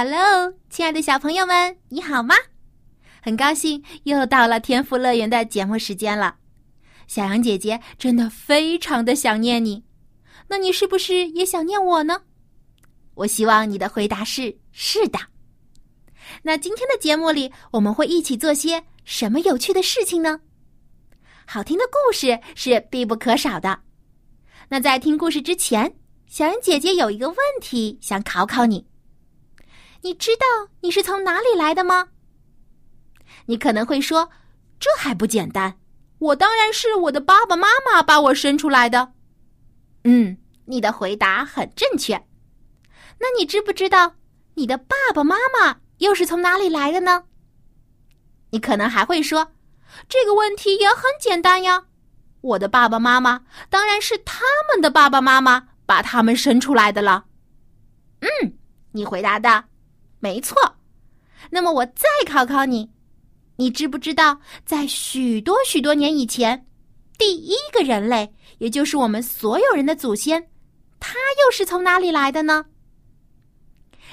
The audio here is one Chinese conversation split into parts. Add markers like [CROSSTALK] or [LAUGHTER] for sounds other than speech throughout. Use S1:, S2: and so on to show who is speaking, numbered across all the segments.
S1: Hello，亲爱的小朋友们，你好吗？很高兴又到了天赋乐园的节目时间了。小羊姐姐真的非常的想念你，那你是不是也想念我呢？我希望你的回答是是的。那今天的节目里，我们会一起做些什么有趣的事情呢？好听的故事是必不可少的。那在听故事之前，小羊姐姐有一个问题想考考你。你知道你是从哪里来的吗？你可能会说，这还不简单？我当然是我的爸爸妈妈把我生出来的。嗯，你的回答很正确。那你知不知道你的爸爸妈妈又是从哪里来的呢？你可能还会说，这个问题也很简单呀。我的爸爸妈妈当然是他们的爸爸妈妈把他们生出来的了。嗯，你回答的。没错，那么我再考考你，你知不知道，在许多许多年以前，第一个人类，也就是我们所有人的祖先，他又是从哪里来的呢？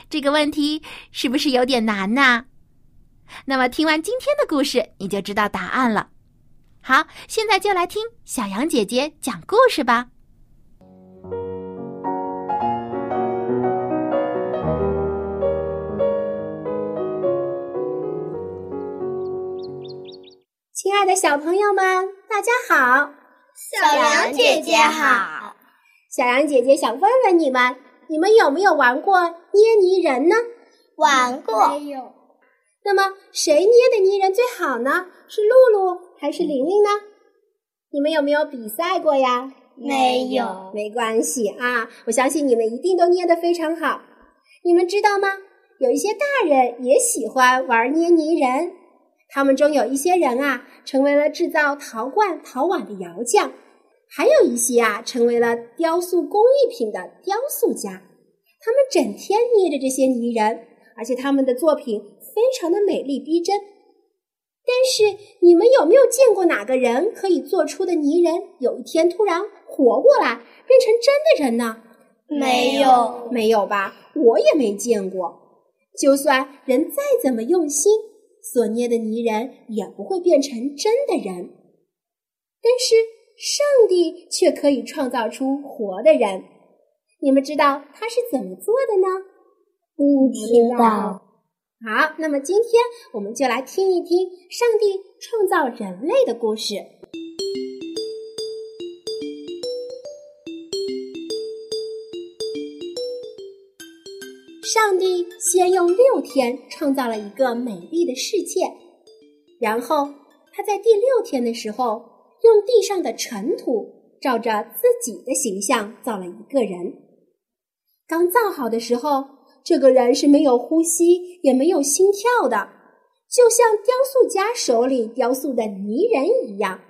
S1: 这个问题是不是有点难呢？那么听完今天的故事，你就知道答案了。好，现在就来听小羊姐姐讲故事吧。
S2: 亲爱的小朋友们，大家好！
S3: 小羊姐姐好。
S2: 小羊姐姐想问问你们，你们有没有玩过捏泥人呢？
S3: 玩过。
S4: 没有。
S2: 那么谁捏的泥人最好呢？是露露还是玲玲呢？你们有没有比赛过呀？
S3: 没有。
S2: 没关系啊，我相信你们一定都捏得非常好。你们知道吗？有一些大人也喜欢玩捏泥人。他们中有一些人啊，成为了制造陶罐、陶碗的窑匠；还有一些啊，成为了雕塑工艺品的雕塑家。他们整天捏着这些泥人，而且他们的作品非常的美丽逼真。但是，你们有没有见过哪个人可以做出的泥人有一天突然活过来，变成真的人呢？
S3: 没有，
S2: 没有吧？我也没见过。就算人再怎么用心。所捏的泥人也不会变成真的人，但是上帝却可以创造出活的人。你们知道他是怎么做的呢？
S3: 不知道。
S2: 好，那么今天我们就来听一听上帝创造人类的故事。上帝先用六天创造了一个美丽的世界，然后他在第六天的时候，用地上的尘土照着自己的形象造了一个人。刚造好的时候，这个人是没有呼吸也没有心跳的，就像雕塑家手里雕塑的泥人一样。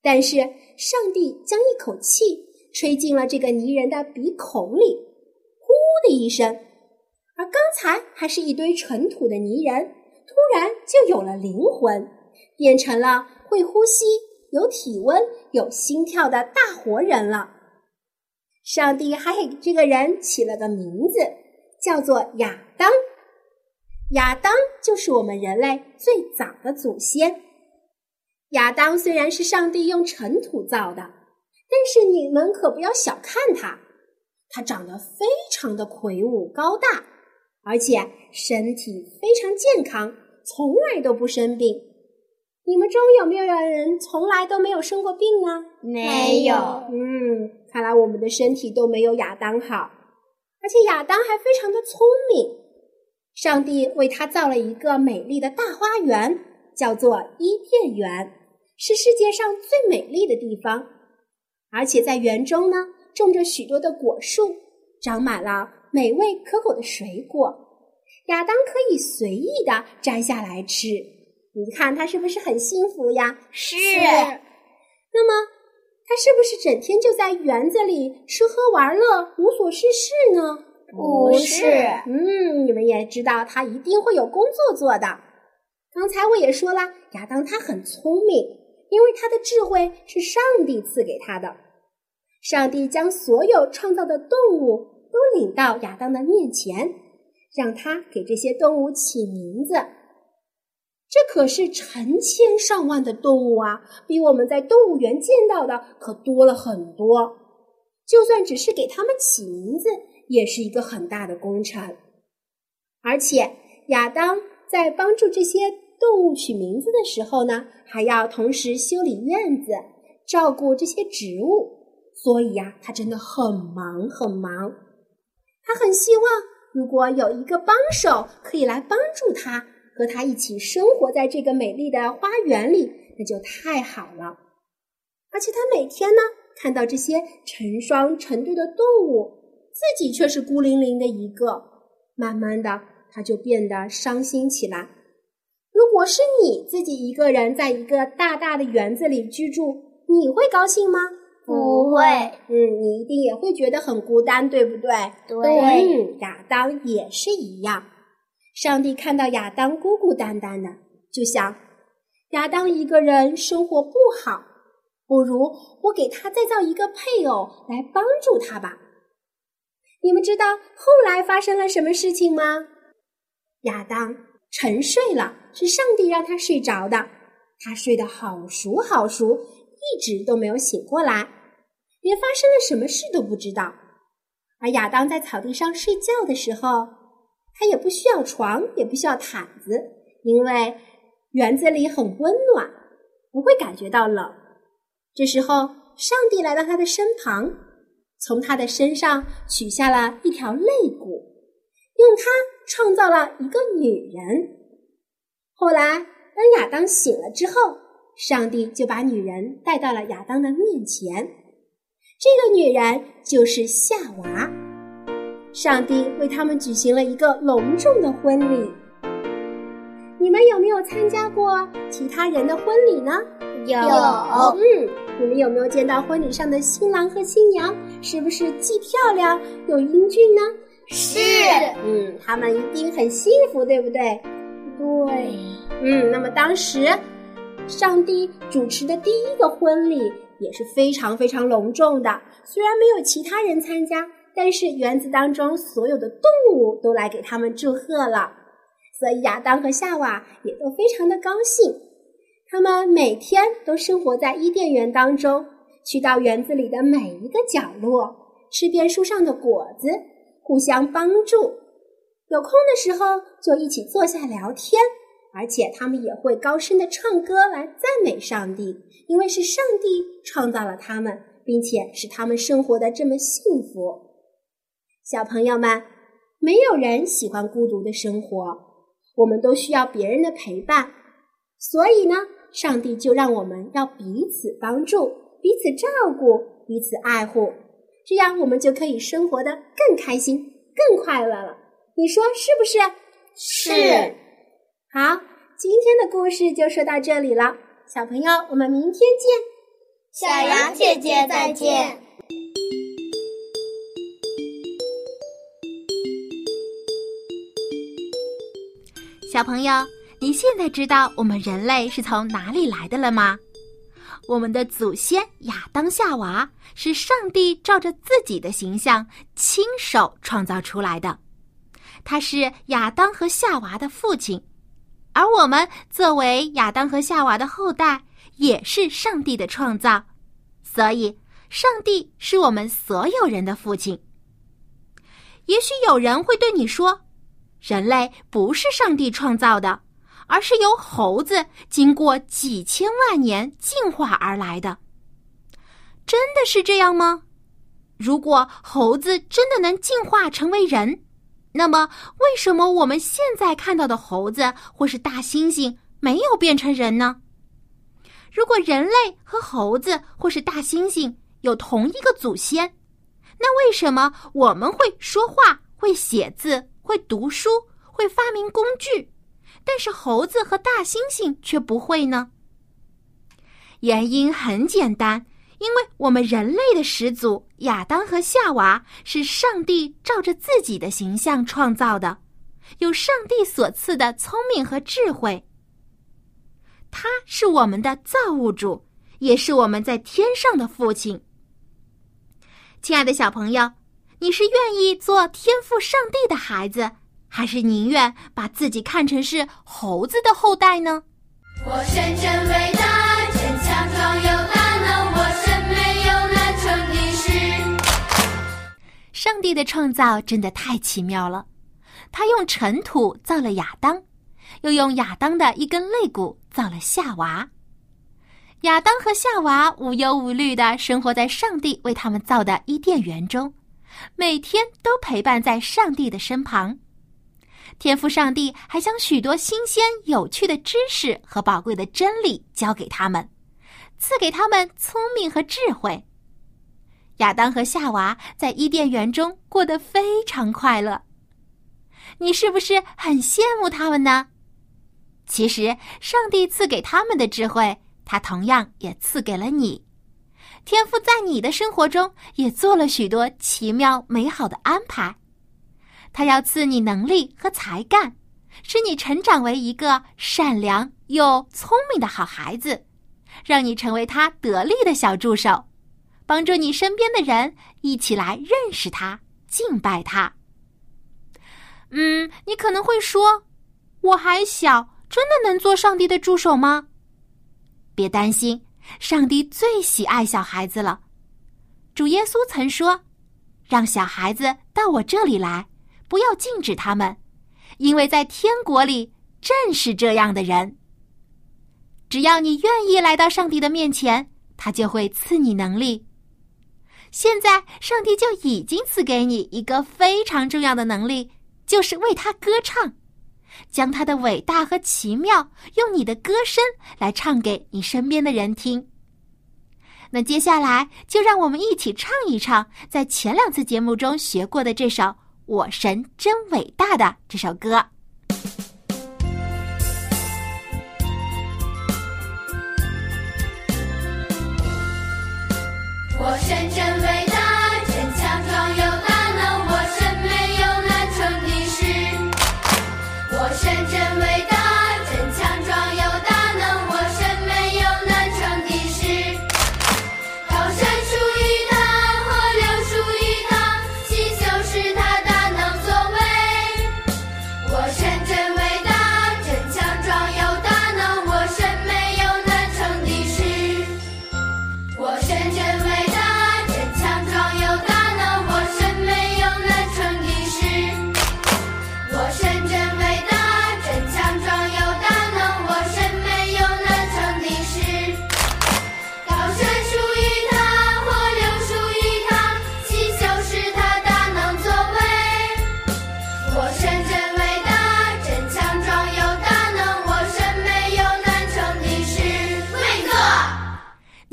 S2: 但是上帝将一口气吹进了这个泥人的鼻孔里，呼的一声。而刚才还是一堆尘土的泥人，突然就有了灵魂，变成了会呼吸、有体温、有心跳的大活人了。上帝还给这个人起了个名字，叫做亚当。亚当就是我们人类最早的祖先。亚当虽然是上帝用尘土造的，但是你们可不要小看他，他长得非常的魁梧高大。而且身体非常健康，从来都不生病。你们中有没有人从来都没有生过病呢？
S3: 没有。
S2: 嗯，看来我们的身体都没有亚当好。而且亚当还非常的聪明。上帝为他造了一个美丽的大花园，叫做伊甸园，是世界上最美丽的地方。而且在园中呢，种着许多的果树，长满了美味可口的水果，亚当可以随意的摘下来吃。你看他是不是很幸福呀？
S3: 是。
S2: 那么他是不是整天就在园子里吃喝玩乐，无所事事呢？
S3: 不是。
S2: 嗯，你们也知道他一定会有工作做的。刚才我也说了，亚当他很聪明，因为他的智慧是上帝赐给他的。上帝将所有创造的动物都领到亚当的面前，让他给这些动物起名字。这可是成千上万的动物啊，比我们在动物园见到的可多了很多。就算只是给他们起名字，也是一个很大的工程。而且亚当在帮助这些动物取名字的时候呢，还要同时修理院子，照顾这些植物。所以呀，他真的很忙很忙。他很希望，如果有一个帮手可以来帮助他，和他一起生活在这个美丽的花园里，那就太好了。而且他每天呢，看到这些成双成对的动物，自己却是孤零零的一个，慢慢的他就变得伤心起来。如果是你自己一个人在一个大大的园子里居住，你会高兴吗？
S3: 不会，
S2: 嗯，你一定也会觉得很孤单，对不对？
S3: 对，
S2: 嗯，亚当也是一样。上帝看到亚当孤孤单单的，就想亚当一个人生活不好，不如我给他再造一个配偶来帮助他吧。你们知道后来发生了什么事情吗？亚当沉睡了，是上帝让他睡着的，他睡得好熟好熟，一直都没有醒过来。连发生了什么事都不知道，而亚当在草地上睡觉的时候，他也不需要床，也不需要毯子，因为园子里很温暖，不会感觉到冷。这时候，上帝来到他的身旁，从他的身上取下了一条肋骨，用它创造了一个女人。后来，当亚当醒了之后，上帝就把女人带到了亚当的面前。这个女人就是夏娃，上帝为他们举行了一个隆重的婚礼。你们有没有参加过其他人的婚礼呢？
S3: 有。
S2: 嗯，你们有没有见到婚礼上的新郎和新娘？是不是既漂亮又英俊呢？
S3: 是。
S2: 嗯，他们一定很幸福，对不对？
S3: 对。
S2: 嗯，那么当时，上帝主持的第一个婚礼。也是非常非常隆重的。虽然没有其他人参加，但是园子当中所有的动物都来给他们祝贺了，所以亚当和夏娃也都非常的高兴。他们每天都生活在伊甸园当中，去到园子里的每一个角落，吃遍树上的果子，互相帮助。有空的时候就一起坐下聊天。而且他们也会高声的唱歌来赞美上帝，因为是上帝创造了他们，并且使他们生活的这么幸福。小朋友们，没有人喜欢孤独的生活，我们都需要别人的陪伴。所以呢，上帝就让我们要彼此帮助、彼此照顾、彼此爱护，这样我们就可以生活的更开心、更快乐了。你说是不是？
S3: 是。
S2: 好，今天的故事就说到这里了，小朋友，我们明天见。
S3: 小羊姐姐再见。
S1: 小朋友，你现在知道我们人类是从哪里来的了吗？我们的祖先亚当夏娃是上帝照着自己的形象亲手创造出来的，他是亚当和夏娃的父亲。而我们作为亚当和夏娃的后代，也是上帝的创造，所以上帝是我们所有人的父亲。也许有人会对你说：“人类不是上帝创造的，而是由猴子经过几千万年进化而来的。”真的是这样吗？如果猴子真的能进化成为人？那么，为什么我们现在看到的猴子或是大猩猩没有变成人呢？如果人类和猴子或是大猩猩有同一个祖先，那为什么我们会说话、会写字、会读书、会发明工具，但是猴子和大猩猩却不会呢？原因很简单，因为我们人类的始祖亚当和夏娃是上帝照着自己的形象创造的，有上帝所赐的聪明和智慧。他是我们的造物主，也是我们在天上的父亲。亲爱的小朋友，你是愿意做天赋上帝的孩子，还是宁愿把自己看成是猴子的后代呢？
S4: 我神真伟大，
S1: 上帝的创造真的太奇妙了，他用尘土造了亚当，又用亚当的一根肋骨造了夏娃。亚当和夏娃无忧无虑的生活在上帝为他们造的伊甸园中，每天都陪伴在上帝的身旁。天赋上帝还将许多新鲜有趣的知识和宝贵的真理教给他们，赐给他们聪明和智慧。亚当和夏娃在伊甸园中过得非常快乐。你是不是很羡慕他们呢？其实，上帝赐给他们的智慧。他同样也赐给了你，天赋在你的生活中也做了许多奇妙美好的安排。他要赐你能力和才干，使你成长为一个善良又聪明的好孩子，让你成为他得力的小助手，帮助你身边的人一起来认识他、敬拜他。嗯，你可能会说，我还小，真的能做上帝的助手吗？别担心，上帝最喜爱小孩子了。主耶稣曾说：“让小孩子到我这里来，不要禁止他们，因为在天国里正是这样的人。只要你愿意来到上帝的面前，他就会赐你能力。现在，上帝就已经赐给你一个非常重要的能力，就是为他歌唱。”将他的伟大和奇妙用你的歌声来唱给你身边的人听。那接下来就让我们一起唱一唱在前两次节目中学过的这首《我神真伟大》的这首歌。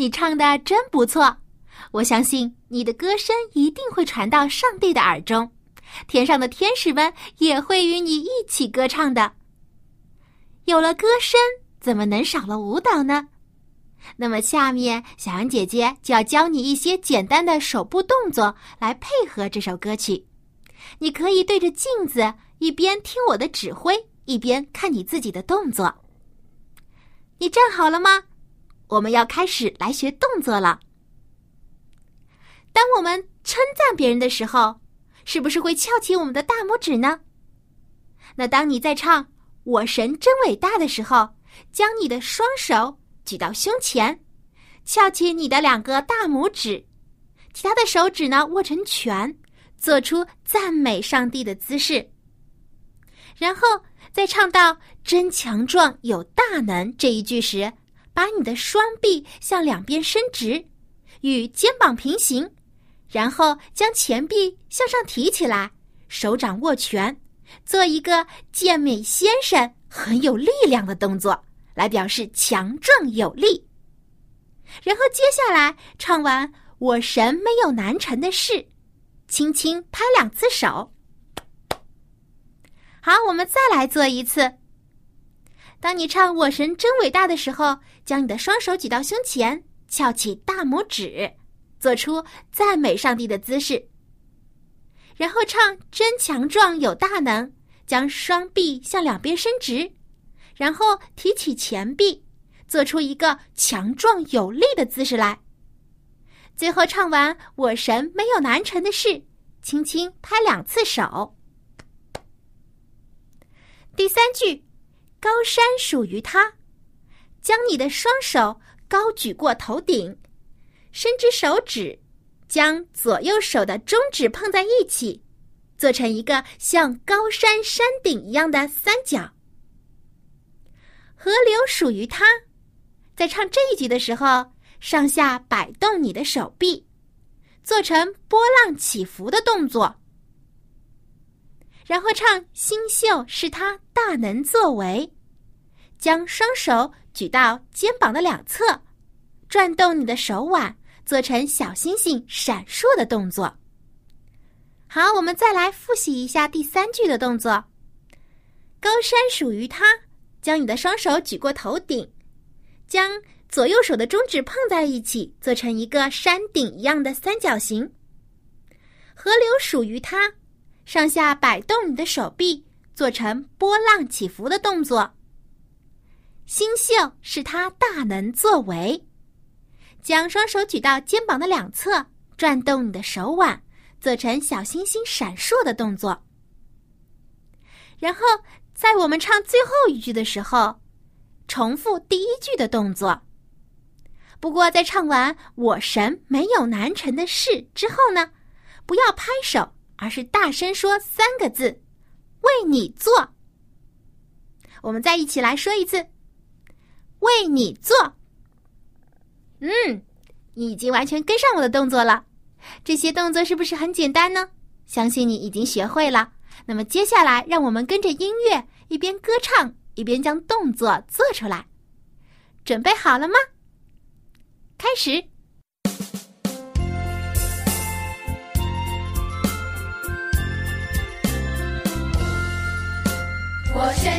S1: 你唱的真不错，我相信你的歌声一定会传到上帝的耳中，天上的天使们也会与你一起歌唱的。有了歌声，怎么能少了舞蹈呢？那么下面小羊姐姐就要教你一些简单的手部动作来配合这首歌曲。你可以对着镜子，一边听我的指挥，一边看你自己的动作。你站好了吗？我们要开始来学动作了。当我们称赞别人的时候，是不是会翘起我们的大拇指呢？那当你在唱“我神真伟大”的时候，将你的双手举到胸前，翘起你的两个大拇指，其他的手指呢握成拳，做出赞美上帝的姿势。然后在唱到“真强壮有大能”这一句时，把你的双臂向两边伸直，与肩膀平行，然后将前臂向上提起来，手掌握拳，做一个健美先生很有力量的动作，来表示强壮有力。然后接下来唱完“我神没有难成的事”，轻轻拍两次手。好，我们再来做一次。当你唱“我神真伟大”的时候，将你的双手举到胸前，翘起大拇指，做出赞美上帝的姿势。然后唱“真强壮有大能”，将双臂向两边伸直，然后提起前臂，做出一个强壮有力的姿势来。最后唱完“我神没有难成的事”，轻轻拍两次手。第三句，高山属于他，将你的双手高举过头顶，伸直手指，将左右手的中指碰在一起，做成一个像高山山顶一样的三角。河流属于他，在唱这一句的时候，上下摆动你的手臂，做成波浪起伏的动作。然后唱“星宿是他大能作为”，将双手举到肩膀的两侧，转动你的手腕，做成小星星闪烁的动作。好，我们再来复习一下第三句的动作：“高山属于他”，将你的双手举过头顶，将左右手的中指碰在一起，做成一个山顶一样的三角形。河流属于他。上下摆动你的手臂，做成波浪起伏的动作。星宿是他大能作为，将双手举到肩膀的两侧，转动你的手腕，做成小星星闪烁的动作。然后在我们唱最后一句的时候，重复第一句的动作。不过在唱完“我神没有难成的事”之后呢，不要拍手。而是大声说三个字：“为你做。”我们再一起来说一次：“为你做。”嗯，你已经完全跟上我的动作了。这些动作是不是很简单呢？相信你已经学会了。那么接下来，让我们跟着音乐一边歌唱一边将动作做出来。准备好了吗？开始。
S4: 我先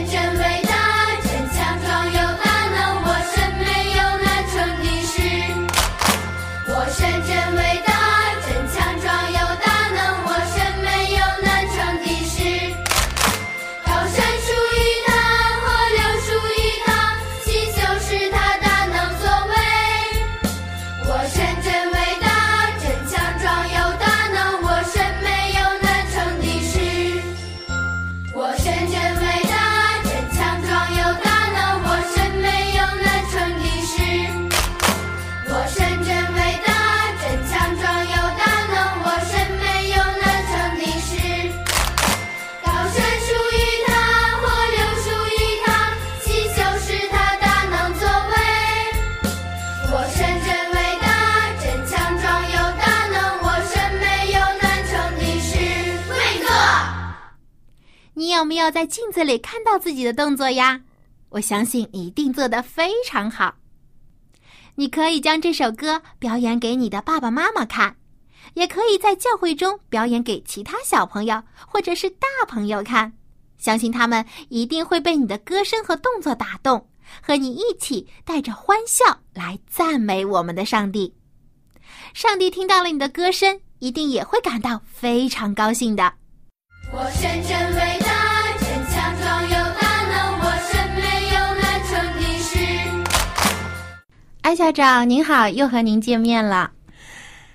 S4: 没有
S1: 在镜子里看到自己的动作呀？我相信一定做得非常好。你可以将这首歌表演给你的爸爸妈妈看，也可以在教会中表演给其他小朋友或者是大朋友看。相信他们一定会被你的歌声和动作打动，和你一起带着欢笑来赞美我们的上帝。上帝听到了你的歌声，一定也会感到非常高兴的。
S4: 我宣真为
S1: 艾校长您好，又和您见面了。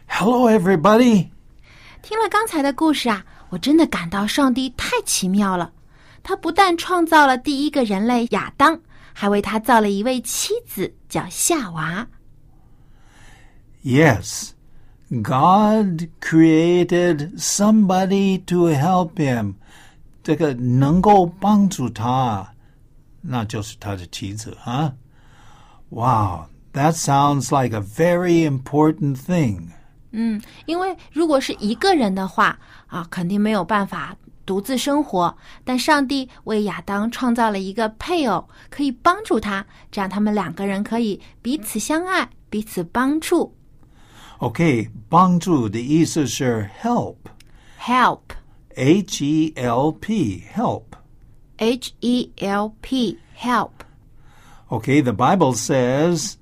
S5: Hello, everybody。
S1: 听了刚才的故事啊，我真的感到上帝太奇妙了。他不但创造了第一个人类亚当，还为他造了一位妻子，叫夏娃。
S5: Yes, God created somebody to help him。这个能够帮助他，那就是他的妻子啊。Wow。That sounds like a very important thing.
S1: 嗯，因为如果是一个人的话啊，肯定没有办法独自生活。但上帝为亚当创造了一个配偶，可以帮助他，这样他们两个人可以彼此相爱，彼此帮助。
S5: OK，帮助的意思是 help。
S1: help
S5: H E L P, help.
S1: H E L P help。
S5: Okay, the Bible says,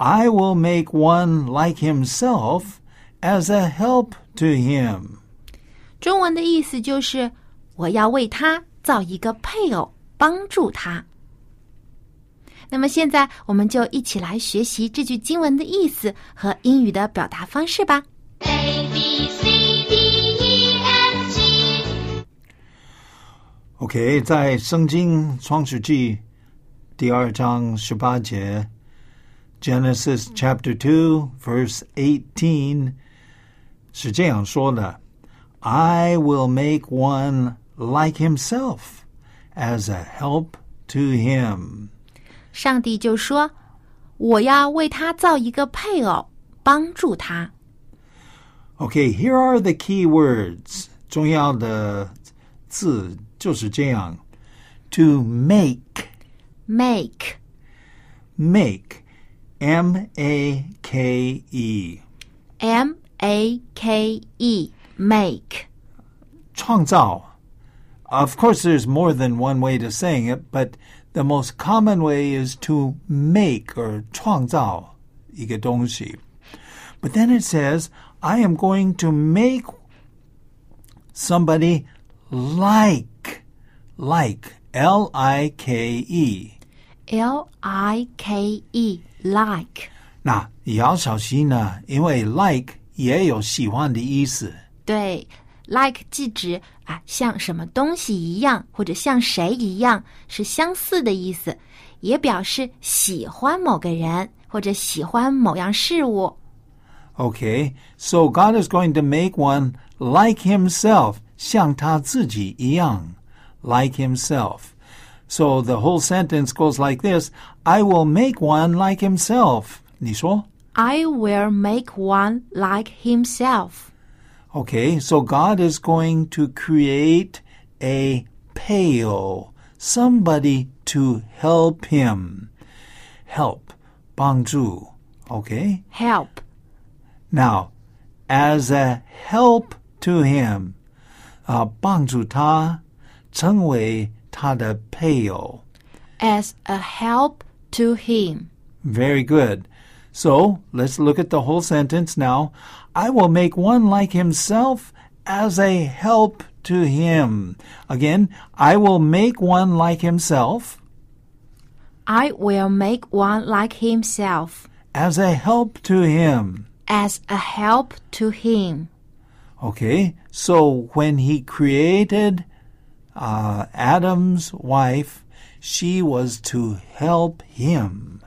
S5: I will make one like himself as a help to him.
S1: 中文的意思就是我要为他造一个配偶，帮助他。那么现在我们就一起来学习这句经文的意思和英语的表达方式吧。
S4: A B C D E F G
S5: OK，在圣经创世纪第二章十八节 ，Genesis chapter two verse eighteen 是这样说的：“I will make one like himself as a help to him。
S1: 上帝就说：“我要为他造一个配偶，帮助他。
S5: Okay, here are the key words. 重要的字就是这样：to make,
S1: Make
S5: make, M A K E，
S1: M A K E make
S5: 创造。Of course, there's more than one way to saying it, but the most common way is to make or 创造一个东西。But then it says, I am going to make somebody like, like, L I K E.
S1: L I K E like
S5: 那也要小心呢，因为 like 也有喜欢的意思。
S1: 对，like 既指啊像什么东西一样，或者像谁一样，是相似的意思，也表示喜欢某个人或者喜欢某样事物。
S5: Okay, so God is going to make one like himself, 像他自己一样, like himself. So the whole sentence goes like this, I will make one like himself. 你说?
S1: I will make one like himself.
S5: Okay, so God is going to create a pale, somebody to help him. Help, 帮助. Okay?
S1: Help
S5: Now, as a help to him, 啊，帮助他成为他的配偶。
S1: as a help to him.
S5: Very good. So let's look at the whole sentence now. I will make one like himself as a help to him. Again, I will make one like himself
S1: I will make one like himself
S5: as a help to him.
S1: as a help to him.
S5: Okay, so when he created uh, Adam's wife, she was to help him.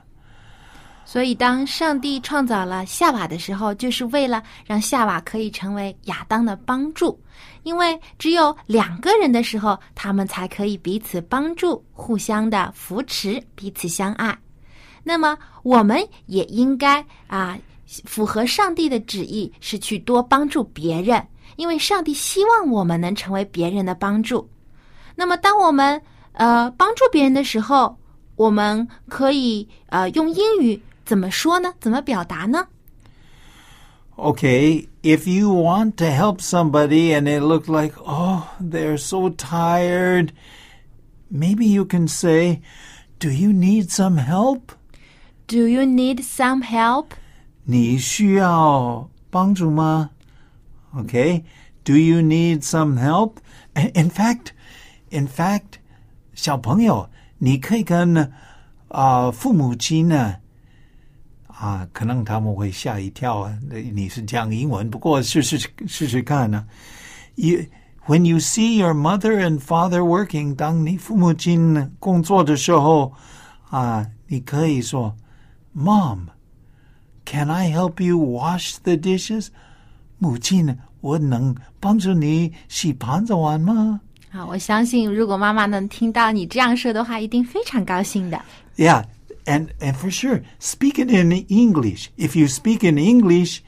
S1: 所以，当上帝创造了夏娃的时候，就是为了让夏娃可以成为亚当的帮助。因为只有两个人的时候，他们才可以彼此帮助、互相的扶持、彼此相爱。那么，我们也应该啊，符合上帝的旨意，是去多帮助别人，因为上帝希望我们能成为别人的帮助。那么，当我们呃帮助别人的时候，我们可以呃用英语怎么说呢？怎么表达呢？
S5: Okay, if you want to help somebody and it looked like, oh, they're so tired, maybe you can say, Do you need some help?
S1: Do you need some help?
S5: 你需要帮助吗? Okay, do you need some help? In fact, in fact, 小朋友，你可以跟啊、呃父母亲呢啊，可能他们会吓一跳啊。你是讲英文，不过试试试试看呢、You when you see your mother and father working，当你父母亲工作的时候啊，你可以说，Mom。Can I help you wash the dishes? 母亲，我能帮助你洗盘子碗吗
S1: 啊，我相信如果妈妈能听到你这样说的话，一定非常高兴的。
S5: ？Yeah, and and for sure, speak it in English. If you speak in English,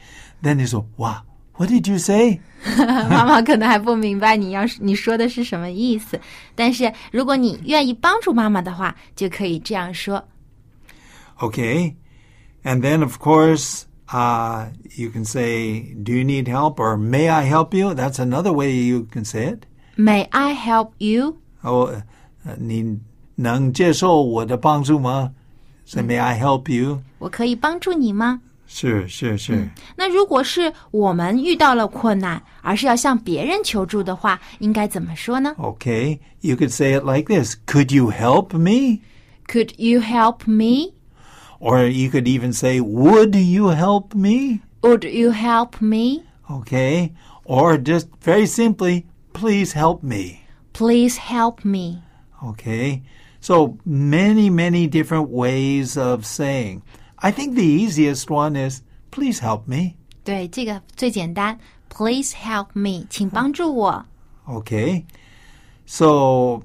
S5: then 你说哇，What did you say? [LAUGHS]
S1: 妈妈可能还不明白你要是你说的是什么意思，但是如果你愿意帮助妈妈的话，就可以这样说。
S5: Okay, and then of course Uh, you can say, Do you need help? or May I help you? That's another way you can say it.
S1: May I help you？
S5: 哦，呃你能接受我的帮助吗？所以 May I help you？
S1: 我可以帮助你吗？
S5: 是是是。
S1: 那如果是我们遇到了困难，而是要向别人求助的话，应该怎么说呢
S5: Okay, you could say it like this Could you help me?
S1: ？Could you help me?
S5: Or you could even say, Would you help me?
S1: Would you help me?
S5: Okay. Or just very simply, Please help me.
S1: Please help me.
S5: Okay. So many, many different ways of saying. I think the easiest one is, Please help me.
S1: 对，这个最简单。Please help me，请帮助我。
S5: Okay. So,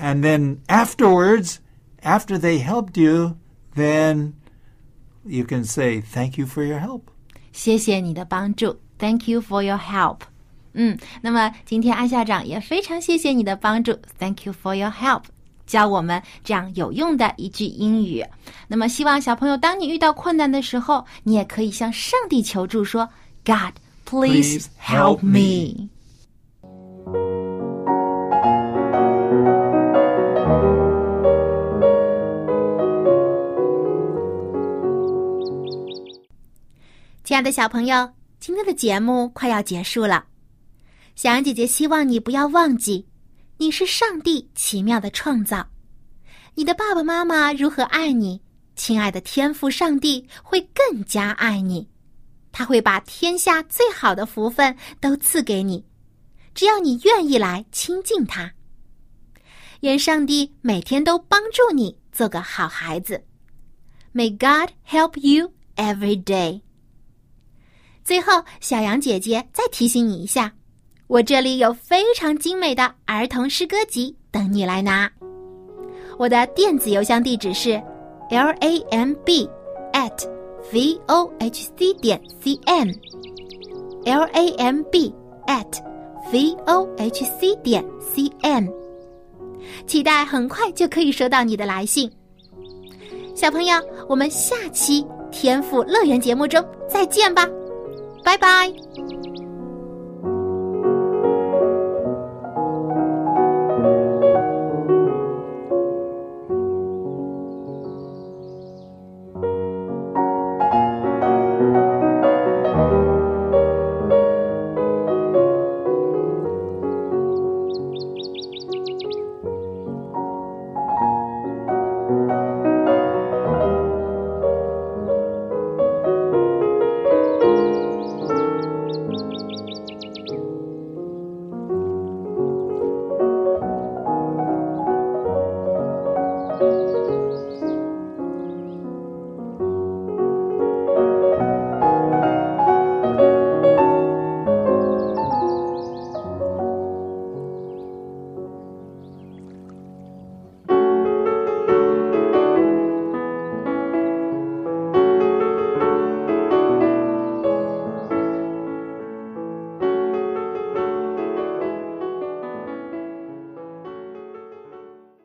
S5: and then afterwards, after they helped you, then you can say, Thank you for your help.
S1: 谢谢你的帮助，Thank you for your help。 嗯，那么今天安校长也非常谢谢你的帮助，Thank you for your help，教我们这样有用的一句英语。那么希望小朋友，当你遇到困难的时候，你也可以向上帝求助，说，God please
S5: help
S1: me。亲爱的小朋友，今天的节目快要结束了。小羊姐姐希望你不要忘记，你是上帝奇妙的创造。你的爸爸妈妈如何爱你，亲爱的天父上帝会更加爱你。他会把天下最好的福分都赐给你，只要你愿意来亲近他。愿上帝每天都帮助你做个好孩子。May God help you every day。最后，小羊姐姐再提醒你一下，我这里有非常精美的儿童诗歌集等你来拿。我的电子邮箱地址是 l a m b at v o h c 点 c n l a m b at v o h c 点 c n，期待很快就可以收到你的来信。小朋友，我们下期天赋乐园节目中再见吧。拜拜。